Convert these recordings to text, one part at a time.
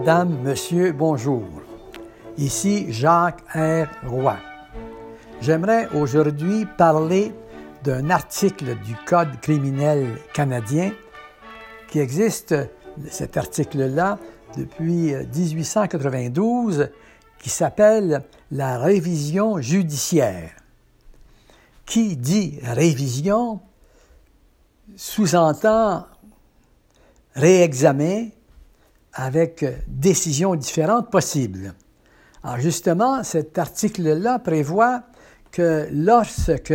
Madame, Monsieur, bonjour. Ici Jacques R. Roy. J'aimerais aujourd'hui parler d'un article du Code criminel canadien qui existe, cet article-là, depuis 1892, qui s'appelle la révision judiciaire. Qui dit révision sous-entend réexamen avec décisions différentes possibles. Alors justement, cet article-là prévoit que lorsque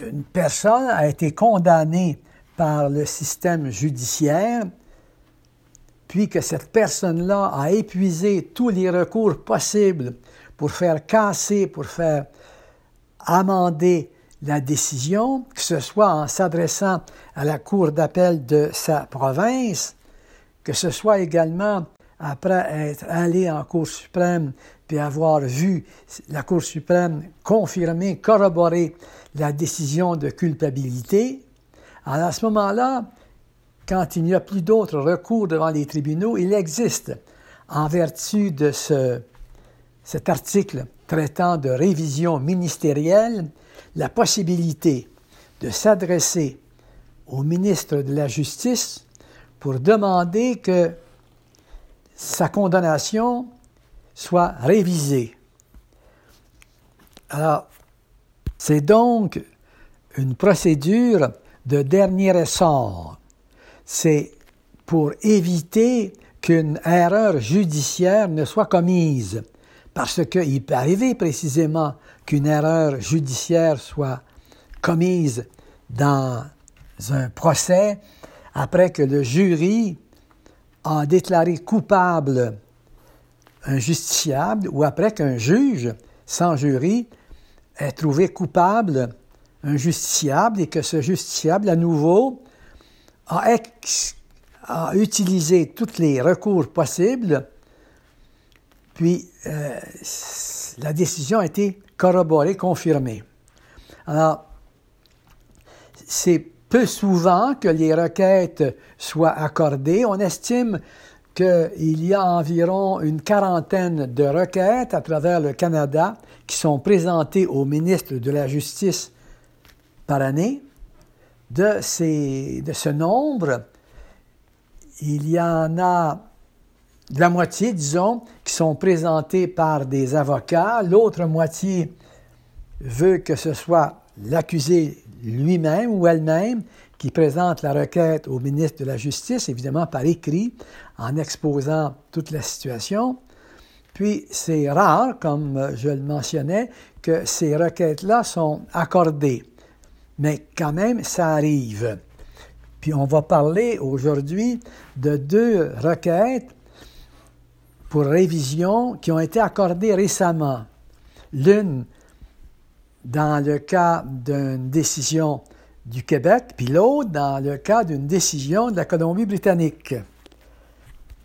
une personne a été condamnée par le système judiciaire, puis que cette personne-là a épuisé tous les recours possibles pour faire casser, pour faire amender la décision, que ce soit en s'adressant à la Cour d'appel de sa province, que ce soit également après être allé en Cour suprême puis avoir vu la Cour suprême confirmer, corroborer la décision de culpabilité, alors à ce moment-là, quand il n'y a plus d'autres recours devant les tribunaux, il existe, en vertu de ce, cet article traitant de révision ministérielle, la possibilité de s'adresser au ministre de la Justice pour demander que sa condamnation soit révisée. Alors, c'est donc une procédure de dernier ressort. C'est pour éviter qu'une erreur judiciaire ne soit commise, parce qu'il peut arriver précisément qu'une erreur judiciaire soit commise dans un procès après que le jury a déclaré coupable un justiciable ou après qu'un juge sans jury ait trouvé coupable un justiciable et que ce justiciable à nouveau a, utilisé tous les recours possibles, puis euh, la décision a été corroborée, confirmée. Alors, c'est peu souvent que les requêtes soient accordées. On estime qu'il y a environ une quarantaine de requêtes à travers le Canada qui sont présentées au ministre de la Justice par année. De, de ce nombre, il y en a la moitié, disons, qui sont présentées par des avocats. L'autre moitié veut que ce soit l'accusé lui-même ou elle-même qui présente la requête au ministre de la Justice, évidemment par écrit, en exposant toute la situation. Puis c'est rare, comme je le mentionnais, que ces requêtes-là sont accordées. Mais quand même, ça arrive. Puis on va parler aujourd'hui de deux requêtes pour révision qui ont été accordées récemment. L'une dans le cas d'une décision du Québec, puis l'autre dans le cas d'une décision de la Colombie-Britannique.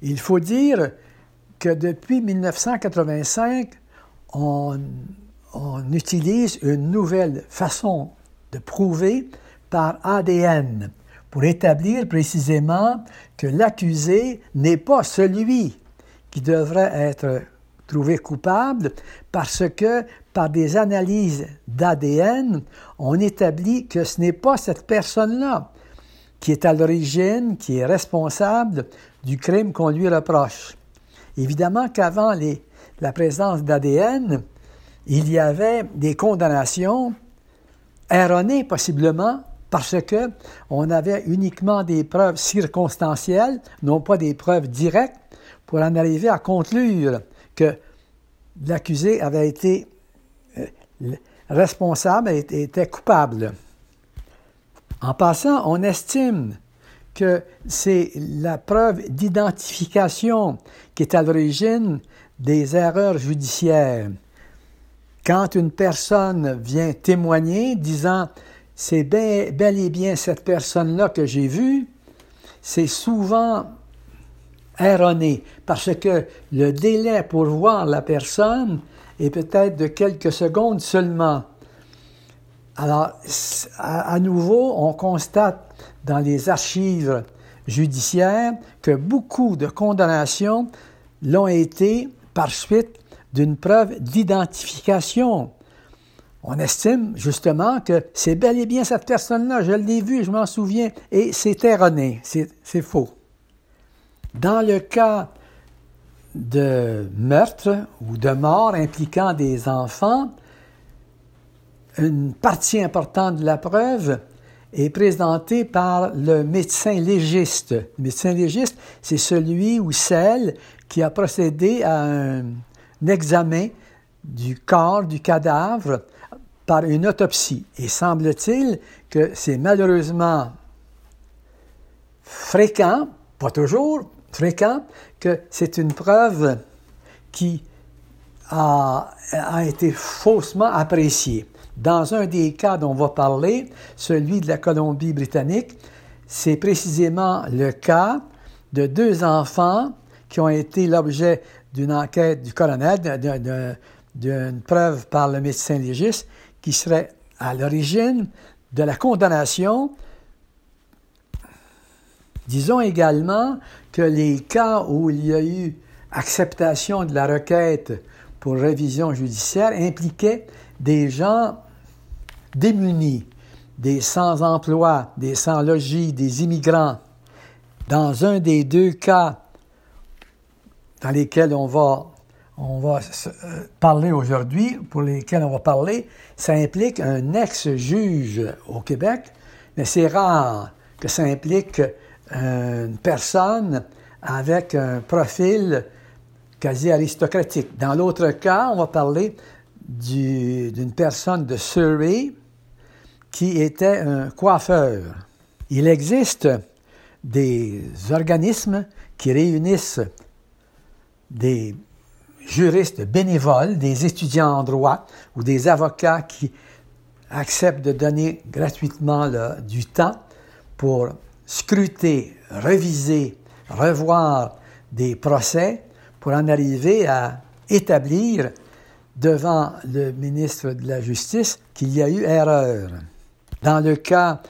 Il faut dire que depuis 1985, on, utilise une nouvelle façon de prouver par ADN pour établir précisément que l'accusé n'est pas celui qui devrait être trouvé coupable parce que par des analyses d'ADN, on établit que ce n'est pas cette personne-là qui est à l'origine, qui est responsable du crime qu'on lui reproche. Évidemment qu'avant la présence d'ADN, il y avait des condamnations erronées possiblement parce que on avait uniquement des preuves circonstancielles, non pas des preuves directes, pour en arriver à conclure que l'accusé avait été responsable, était coupable. En passant, on estime que c'est la preuve d'identification qui est à l'origine des erreurs judiciaires. Quand une personne vient témoigner disant c'est bel et bien cette personne-là que j'ai vue, c'est souvent erroné parce que le délai pour voir la personne est peut-être de quelques secondes seulement. Alors, à, nouveau, on constate dans les archives judiciaire que beaucoup de condamnations l'ont été par suite d'une preuve d'identification. On estime justement que c'est bel et bien cette personne-là, je l'ai vue, je m'en souviens, et c'est erroné, c'est faux. Dans le cas de meurtre ou de mort impliquant des enfants, une partie importante de la preuve est présentée par le médecin légiste. Le médecin légiste, c'est celui ou celle qui a procédé à un, examen du corps, du cadavre, par une autopsie. Et semble-t-il que c'est malheureusement fréquent, pas toujours fréquent, que c'est une preuve qui a, a été faussement appréciée. Dans un des cas dont on va parler, celui de la Colombie-Britannique, c'est précisément le cas de deux enfants qui ont été l'objet d'une enquête du colonel, d'une preuve par le médecin légiste, qui serait à l'origine de la condamnation. Disons également que les cas où il y a eu acceptation de la requête pour révision judiciaire impliquaient des gens démunis, des sans-emploi, des sans-logis, des immigrants. Dans un des deux cas dans lesquels on va, on va euh, parler aujourd'hui, pour lesquels on va parler, ça implique un ex-juge au Québec, mais c'est rare que ça implique une personne avec un profil quasi aristocratique. Dans l'autre cas, on va parler d'une personne de Surrey qui était un coiffeur. Il existe des organismes qui réunissent des juristes bénévoles, des étudiants en droit ou des avocats qui acceptent de donner gratuitement du temps pour scruter, reviser, revoir des procès pour en arriver à établir devant le ministre de la Justice qu'il y a eu erreur. Dans le cas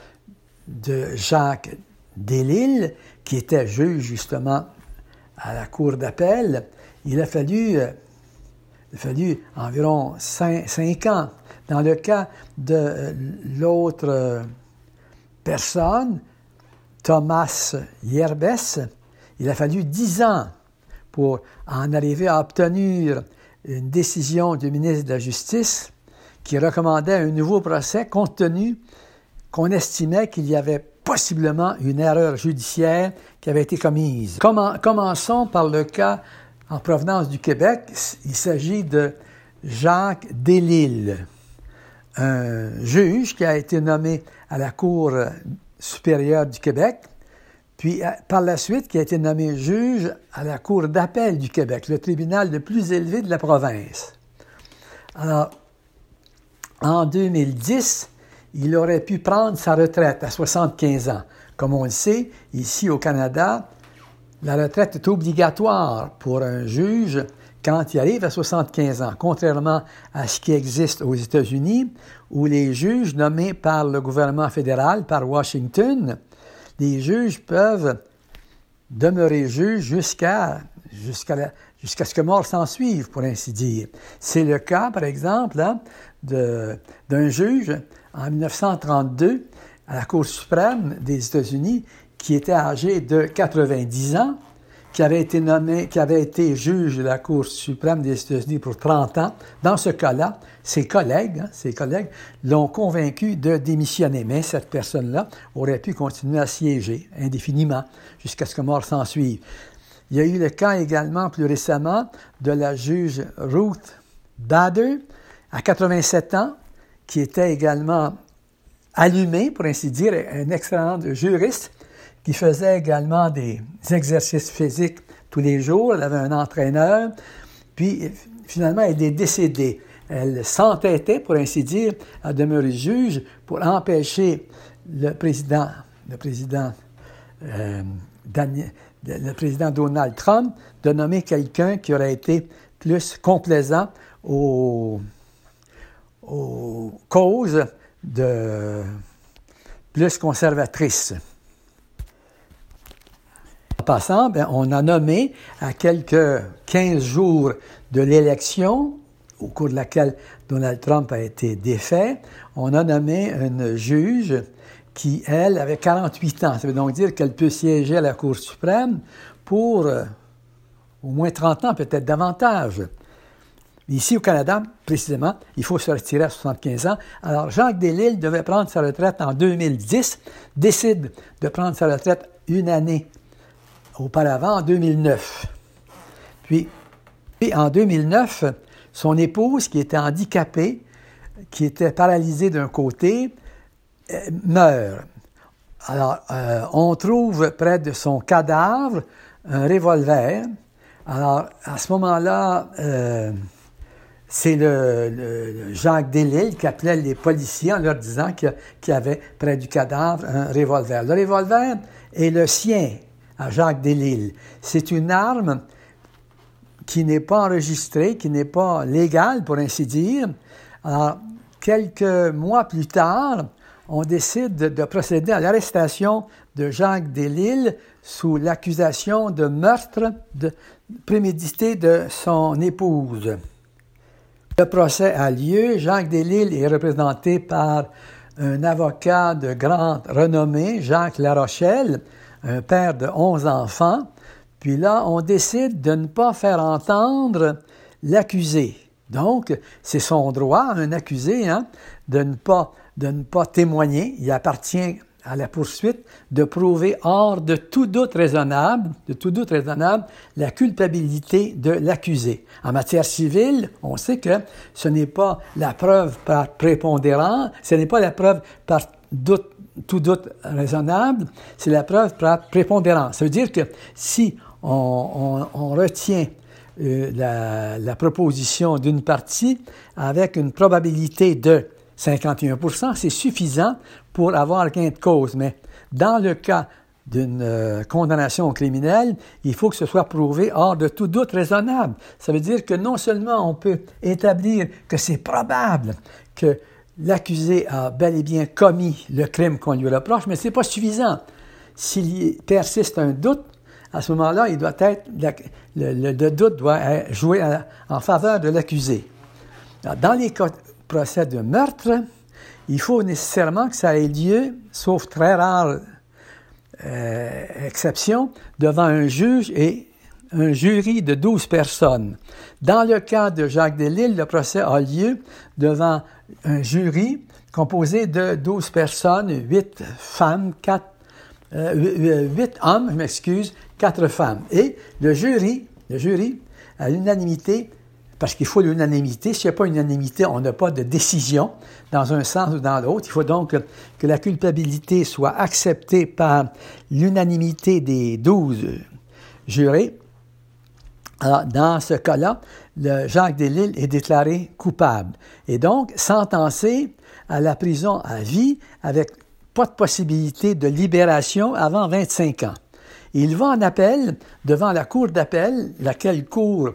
de Jacques Delisle, qui était juge justement à la cour d'appel, il a fallu, euh, environ cinq, ans. Dans le cas de euh, l'autre euh, personne, Thomas Yerbes, il a fallu dix ans pour en arriver à obtenir une décision du ministre de la Justice qui recommandait un nouveau procès compte tenu qu'on estimait qu'il y avait possiblement une erreur judiciaire qui avait été commise. Commençons par le cas en provenance du Québec. Il s'agit de Jacques Delisle, un juge qui a été nommé à la Cour supérieure du Québec, puis euh, par la suite qui a été nommé juge à la Cour d'appel du Québec, le tribunal le plus élevé de la province. Alors, en 2010, il aurait pu prendre sa retraite à 75 ans. Comme on le sait, ici au Canada, la retraite est obligatoire pour un juge quand il arrive à 75 ans, contrairement à ce qui existe aux États-Unis, où les juges nommés par le gouvernement fédéral, par Washington, les juges peuvent demeurer juges jusqu'à ce que mort s'en suive, pour ainsi dire. C'est le cas, par exemple, hein, d'un juge en 1932 à la Cour suprême des États-Unis qui était âgé de 90 ans, qui avait été juge de la Cour suprême des États-Unis pour 30 ans. Dans ce cas-là, ses collègues, hein, ses collègues l'ont convaincu de démissionner, mais cette personne-là aurait pu continuer à siéger indéfiniment jusqu'à ce que mort s'en suive. Il y a eu le cas également plus récemment de la juge Ruth Bader, à 87 ans, qui était également allumée, pour ainsi dire, un excellent juriste, qui faisait également des exercices physiques tous les jours. Elle avait un entraîneur. Puis, finalement, elle est décédée. Elle s'entêtait, pour ainsi dire, à demeurer juge pour empêcher le président, le président, euh, Donald Trump de nommer quelqu'un qui aurait été plus complaisant aux, aux causes de plus conservatrices. En passant, ben, on a nommé à quelques 15 jours de l'élection, au cours de laquelle Donald Trump a été défait, on a nommé une juge qui, elle, avait 48 ans. Ça veut donc dire qu'elle peut siéger à la Cour suprême pour euh, au moins 30 ans, peut-être davantage. Ici, au Canada, précisément, il faut se retirer à 75 ans. Alors, Jacques Delisle devait prendre sa retraite en 2010, décide de prendre sa retraite une année auparavant, en 2009. Puis, puis en 2009, son épouse, qui était handicapée, qui était paralysée d'un côté, euh, meurt. Alors, euh, on trouve près de son cadavre un revolver. Alors, à ce moment-là, euh, c'est le, Jacques Delisle qui appelait les policiers en leur disant qu'il y avait près du cadavre un revolver. Le revolver est le sien à Jacques Delisle. C'est une arme qui n'est pas enregistrée, qui n'est pas légale, pour ainsi dire. Quelques mois plus tard, on décide de, procéder à l'arrestation de Jacques Delisle sous l'accusation de meurtre de, prémédité de son épouse. Le procès a lieu. Jacques Delisle est représenté par un avocat de grande renommée, Jacques Larochelle, un père de 11 enfants. Puis là, on décide de ne pas faire entendre l'accusé. Donc, c'est son droit, un accusé, hein, de, ne pas, de pas témoigner. Il appartient à la poursuite de prouver hors de tout doute raisonnable, de tout doute raisonnable, la culpabilité de l'accusé. En matière civile, on sait que ce n'est pas la preuve par prépondérant, ce n'est pas la preuve par doute, tout doute raisonnable, c'est la preuve par prépondérance. Ça veut dire que si on, retient euh, la, la proposition d'une partie avec une probabilité de 51% c'est suffisant pour avoir gain de cause. Mais dans le cas d'une euh, condamnation criminelle, il faut que ce soit prouvé hors de tout doute raisonnable. Ça veut dire que non seulement on peut établir que c'est probable que l'accusé a bel et bien commis le crime qu'on lui reproche, mais ce n'est pas suffisant. S'il persiste un doute, à ce moment-là, il doit être, le, doute doit jouer en faveur de l'accusé. Dans les procès de meurtre, il faut nécessairement que ça ait lieu, sauf très rare euh, exception, devant un juge et un jury de 12 personnes. Dans le cas de Jacques Delisle, le procès a lieu devant un jury composé de 12 personnes, 8 femmes, 4, euh, 8 hommes, je m'excuse, 4 femmes. Et le jury, le jury, à l'unanimité, parce qu'il faut l'unanimité. S'il n'y a pas unanimité, on n'a pas de décision dans un sens ou dans l'autre. Il faut donc que, la culpabilité soit acceptée par l'unanimité des douze jurés. Alors, dans ce cas-là, Jacques Delisle est déclaré coupable et donc sentencé à la prison à vie avec pas de possibilité de libération avant 25 ans. Il va en appel devant la cour d'appel, laquelle cour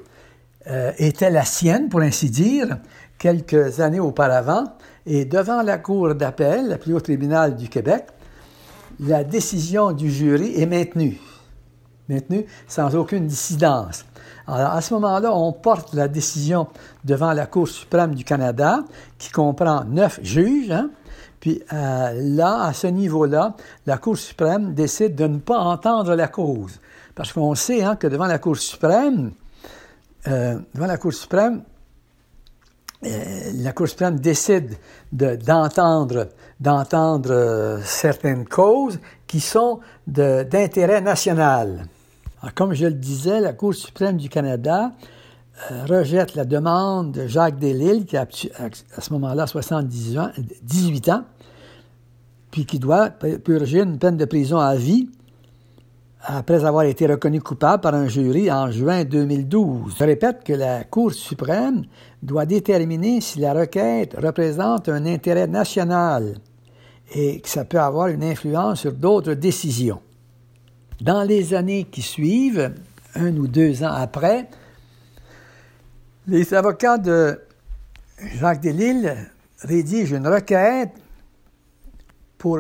euh, était la sienne, pour ainsi dire, quelques années auparavant, et devant la Cour d'appel, le plus haut tribunal du Québec, la décision du jury est maintenue, maintenue sans aucune dissidence. Alors, à ce moment-là, on porte la décision devant la Cour suprême du Canada, qui comprend neuf juges, hein. puis euh, là, à ce niveau-là, la Cour suprême décide de ne pas entendre la cause. Parce qu'on sait hein, que devant la Cour suprême, euh, devant la Cour suprême, euh, la Cour suprême décide d'entendre d'entendre certaines causes qui sont d'intérêt national. Comme je le disais, la Cour suprême du Canada rejette la demande de Jacques Delisle, qui a à ce moment-là 78 ans, 18 ans, puis qui doit purger une peine de prison à vie après avoir été reconnu coupable par un jury en juin 2012. Je répète que la Cour suprême doit déterminer si la requête représente un intérêt national et que ça peut avoir une influence sur d'autres décisions. Dans les années qui suivent, un ou deux ans après, les avocats de Jacques Delisle rédigent une requête pour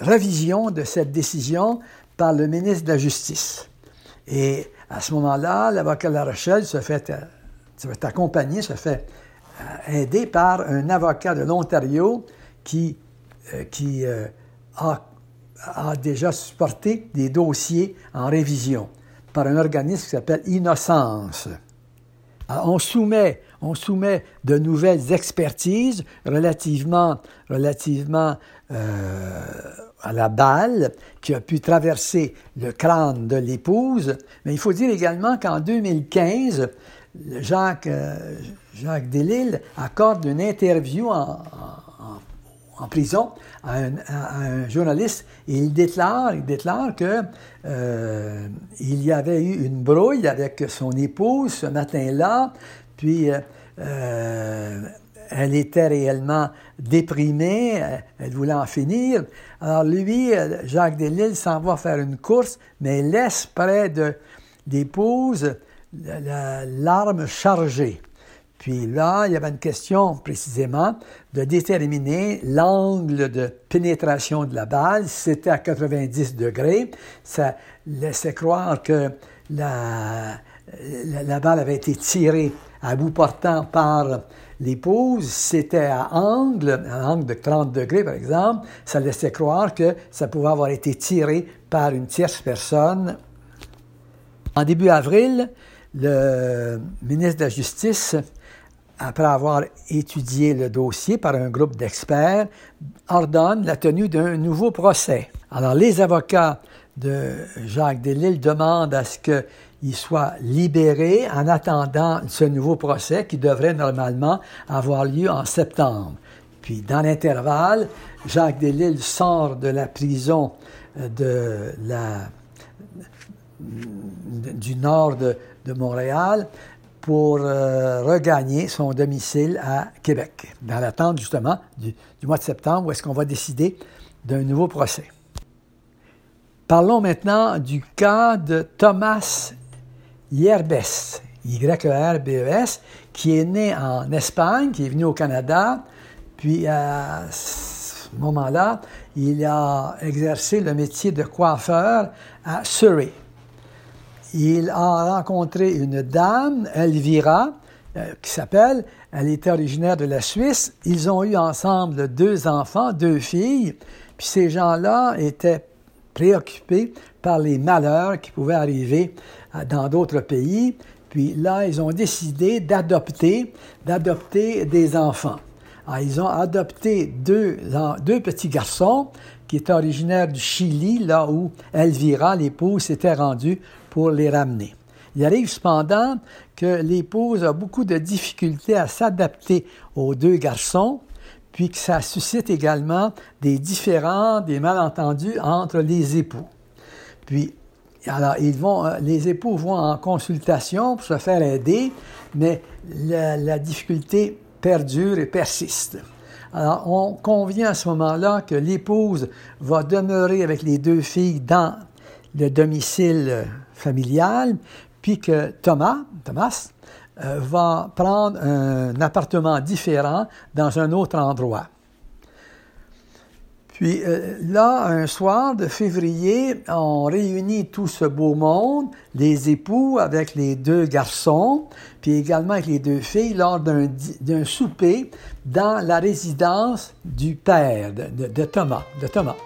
révision de cette décision par le ministre de la Justice. Et à ce moment-là, l'avocat de La Rochelle se fait, euh, accompagner, se fait euh, aider par un avocat de l'Ontario qui, euh, qui a, a, déjà supporté des dossiers en révision par un organisme qui s'appelle Innocence. on soumet, on soumet de nouvelles expertises relativement, relativement à la balle qui a pu traverser le crâne de l'épouse. Mais il faut dire également qu'en 2015, Jacques, euh, Jacques Delisle accorde une interview en, prison à un, journaliste et il déclare, il déclare que euh, il y avait eu une brouille avec son épouse ce matin-là, puis euh, elle était réellement déprimée, elle voulait en finir. Alors lui, Jacques Delisle s'en va faire une course, mais laisse près de l'épouse l'arme chargée. Puis là, il y avait une question précisément de déterminer l'angle de pénétration de la balle. C'était à 90 degrés, ça laissait croire que la, la balle avait été tirée à bout portant par l'épouse, c'était à angle, à angle de 30 degrés par exemple, ça laissait croire que ça pouvait avoir été tiré par une tierce personne. En début avril, le ministre de la Justice, après avoir étudié le dossier par un groupe d'experts, ordonne la tenue d'un nouveau procès. Alors les avocats de Jacques Delisle demandent à ce que il soit libéré en attendant ce nouveau procès qui devrait normalement avoir lieu en septembre. Puis, dans l'intervalle, Jacques Delisle sort de la prison euh, du nord de, Montréal pour euh, regagner son domicile à Québec, dans l'attente justement du, du mois de septembre où est-ce qu'on va décider d'un nouveau procès. Parlons maintenant du cas de Thomas Yerbes, Y-E-R-B-E-S, qui est né en Espagne, qui est venu au Canada, puis à ce moment-là, il a exercé le métier de coiffeur à Surrey. Il a rencontré une dame, Elvira, euh, qui s'appelle, elle était originaire de la Suisse. Ils ont eu ensemble deux enfants, deux filles, puis ces gens-là étaient préoccupés par les malheurs qui pouvaient arriver dans d'autres pays. Puis là, ils ont décidé d'adopter, d'adopter des enfants. Ils ont adopté deux, deux petits garçons qui étaient originaires du Chili, là où Elvira, l'épouse, s'était rendue pour les ramener. Il arrive cependant que l'épouse a beaucoup de difficultés à s'adapter aux deux garçons, puis que ça suscite également des différends, des malentendus entre les époux. Puis alors, ils vont, euh, les époux vont en consultation pour se faire aider, mais la, difficulté perdure et persiste. Alors, on convient à ce moment-là que l'épouse va demeurer avec les deux filles dans le domicile familial, puis que Thomas, Thomas euh, va prendre un appartement différent dans un autre endroit. Puis euh, là, un soir de février, on réunit tout ce beau monde, les époux avec les deux garçons, puis également avec les deux filles, lors d'un souper dans la résidence du père de Thomas. De Thomas.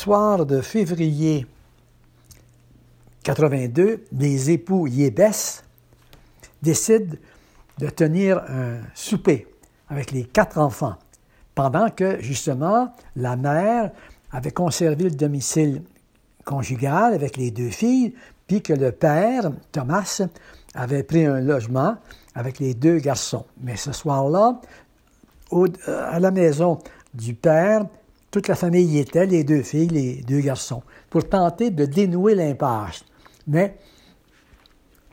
Soir de février 82, les époux Yébès décident de tenir un souper avec les quatre enfants, pendant que, justement, la mère avait conservé le domicile conjugal avec les deux filles, puis que le père, Thomas, avait pris un logement avec les deux garçons. Mais ce soir-là, à la maison du père, toute la famille y était, les deux filles, les deux garçons, pour tenter de dénouer l'impasse. Mais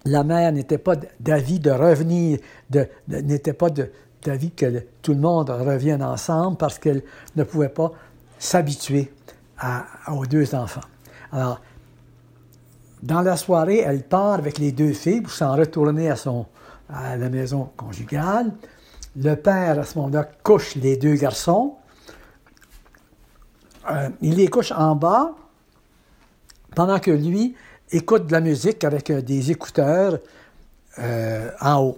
la mère n'était pas d'avis de revenir, n'était pas d'avis que tout le monde revienne ensemble parce qu'elle ne pouvait pas s'habituer aux deux enfants. Alors, dans la soirée, elle part avec les deux filles pour s'en retourner à, son, à la maison conjugale. Le père, à ce moment-là, couche les deux garçons. Euh, il les couche en bas pendant que lui écoute de la musique avec euh, des écouteurs euh, en haut.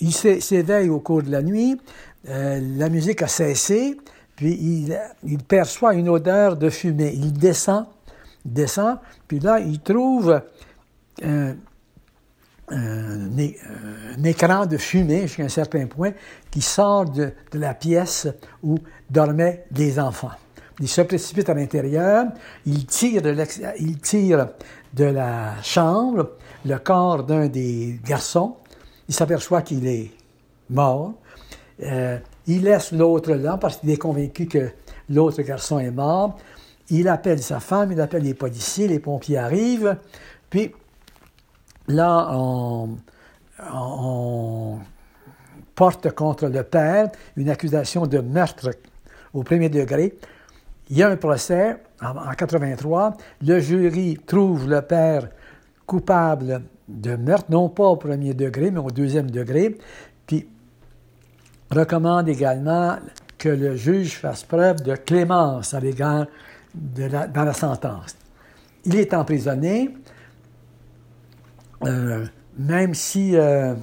Il s'éveille au cours de la nuit, la musique a cessé, puis il, il, perçoit une odeur de fumée. Il descend, descend, puis là, il trouve un, écran de fumée jusqu'à un certain point qui sort de, la pièce où dormaient les enfants. Il se précipite à l'intérieur, il tire, de il tire de la chambre le corps d'un des garçons, il s'aperçoit qu'il est mort, euh, il laisse l'autre là parce qu'il est convaincu que l'autre garçon est mort, il appelle sa femme, il appelle les policiers, les pompiers arrivent, puis là, on, porte contre le père une accusation de meurtre au premier degré il y a un procès en, 83. Le jury trouve le père coupable de meurtre, non pas au premier degré, mais au deuxième degré, puis recommande également que le juge fasse preuve de clémence à l'égard de dans la sentence. Il est emprisonné, euh, même, si, euh,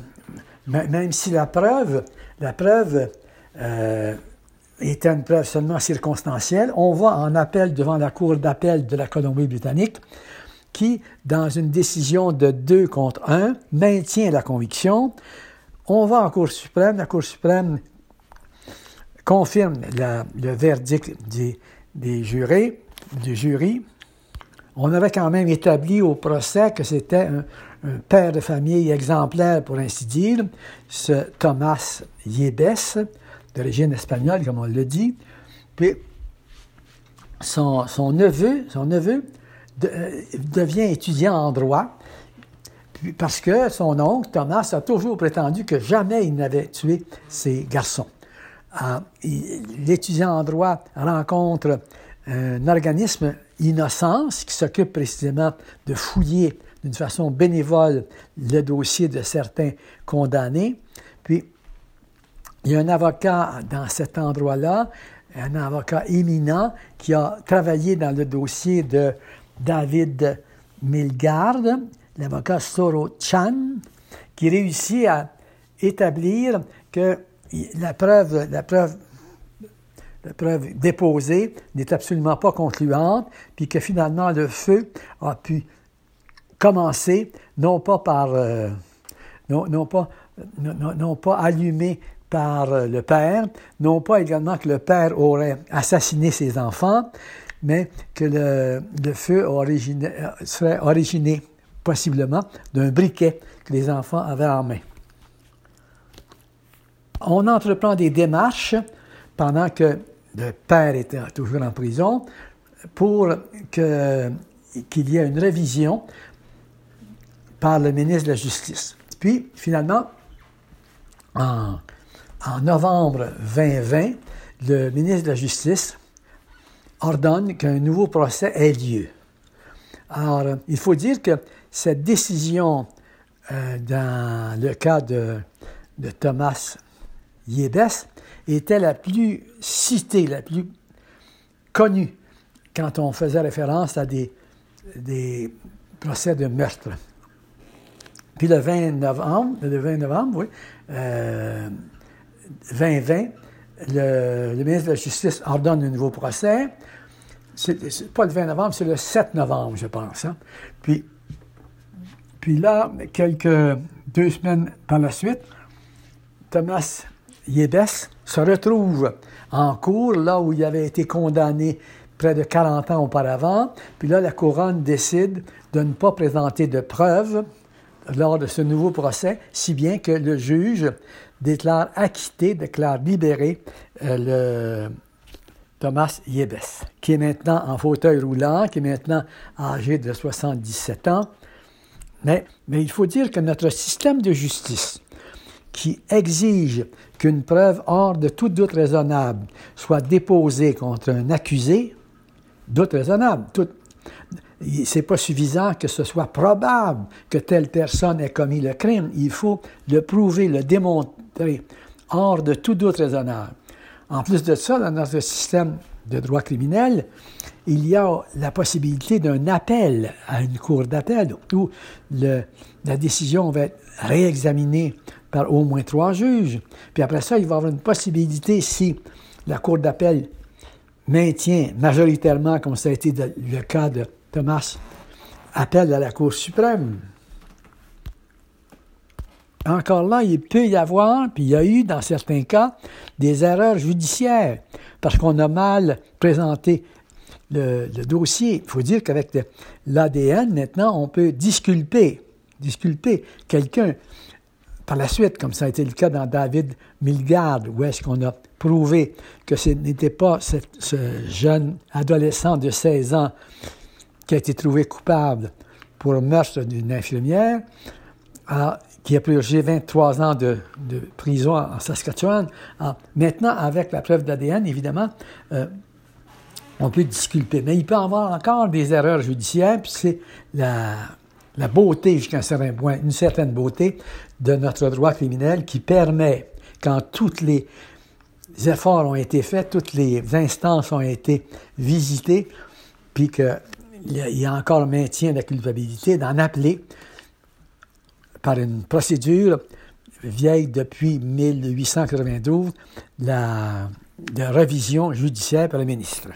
même si la preuve, la preuve euh, était une preuve seulement circonstancielle. On voit en appel devant la Cour d'appel de la Colombie-Britannique qui, dans une décision de 2 contre 1, maintient la conviction. On va en Cour suprême. La Cour suprême confirme le verdict des, des jurés, du jury. On avait quand même établi au procès que c'était un, un, père de famille exemplaire, pour ainsi dire, ce Thomas Yebes, d'origine espagnole, comme on le dit. Puis son, neveu, euh, devient étudiant en droit parce que son oncle, Thomas, a toujours prétendu que jamais il n'avait tué ses garçons. Ah, l'étudiant en droit rencontre un organisme Innocence qui s'occupe précisément de fouiller d'une façon bénévole le dossier de certains condamnés. Puis il y a un avocat dans cet endroit-là, un avocat éminent qui a travaillé dans le dossier de David Milgard, l'avocat Soro Chan, qui réussit à établir que la preuve, la preuve, la preuve déposée n'est absolument pas concluante, puis que finalement le feu a pu commencer non pas par euh, non, pas allumé par euh, le père, non pas également que le père aurait assassiné ses enfants, mais que le, feu serait originé possiblement d'un briquet que les enfants avaient en main. On entreprend des démarches pendant que le père était toujours en prison pour qu'il y ait une révision par le ministre de la Justice. Puis, finalement, en novembre 2020, le ministre de la Justice ordonne qu'un nouveau procès ait lieu. Alors, il faut dire que cette décision euh, dans le cas de, Thomas Yebes était la plus citée, la plus connue quand on faisait référence à des procès de meurtre. Puis le 20 novembre, le 20 novembre, oui, euh, 2020, le, ministre de la Justice ordonne un nouveau procès. c'est pas le 20 novembre, c'est le 7 novembre, je pense. Hein. Puis, puis là, quelques deux semaines par la suite, Thomas Yebes se retrouve en cours, là où il avait été condamné près de 40 ans auparavant. Puis là, la couronne décide de ne pas présenter de preuves lors de ce nouveau procès, si bien que le juge déclare acquitté, déclare libéré euh, le Thomas Yebes, qui est maintenant en fauteuil roulant, qui est maintenant âgé de 77 ans. Mais, mais il faut dire que notre système de justice, qui exige qu'une preuve hors de tout doute raisonnable soit déposée contre un accusé, doute raisonnable, tout, c'est pas suffisant que ce soit probable que telle personne ait commis le crime. Il faut le prouver, le démontrer hors de tout doute raisonnable. En plus de ça, dans notre système de droit criminel, il y a la possibilité d'un appel à une cour d'appel où la décision va être réexaminée par au moins trois juges. Puis après ça, il va y avoir une possibilité, si la cour d'appel maintient majoritairement, comme ça a été le cas de Thomas, appel à la Cour suprême. Encore là, il peut y avoir, puis il y a eu dans certains cas, des erreurs judiciaires, parce qu'on a mal présenté le, dossier. Il faut dire qu'avec l'ADN, maintenant, on peut disculper, disculper quelqu'un par la suite, comme ça a été le cas dans David Milgard, où est-ce qu'on a prouvé que ce n'était pas ce jeune adolescent de 16 ans qui a été trouvé coupable pour le meurtre d'une infirmière, qui a purgé 23 ans de, prison en, Saskatchewan. maintenant, avec la preuve d'ADN, évidemment, euh, on peut disculper. Mais il peut y avoir encore des erreurs judiciaires, puis c'est la, beauté, jusqu'à un certain point, une certaine beauté de notre droit criminel qui permet, quand tous les efforts ont été faits, toutes les instances ont été visitées, puis qu'il y a encore le maintien de la culpabilité, d'en appeler par une procédure vieille depuis 1892 la, de révision judiciaire par le ministre.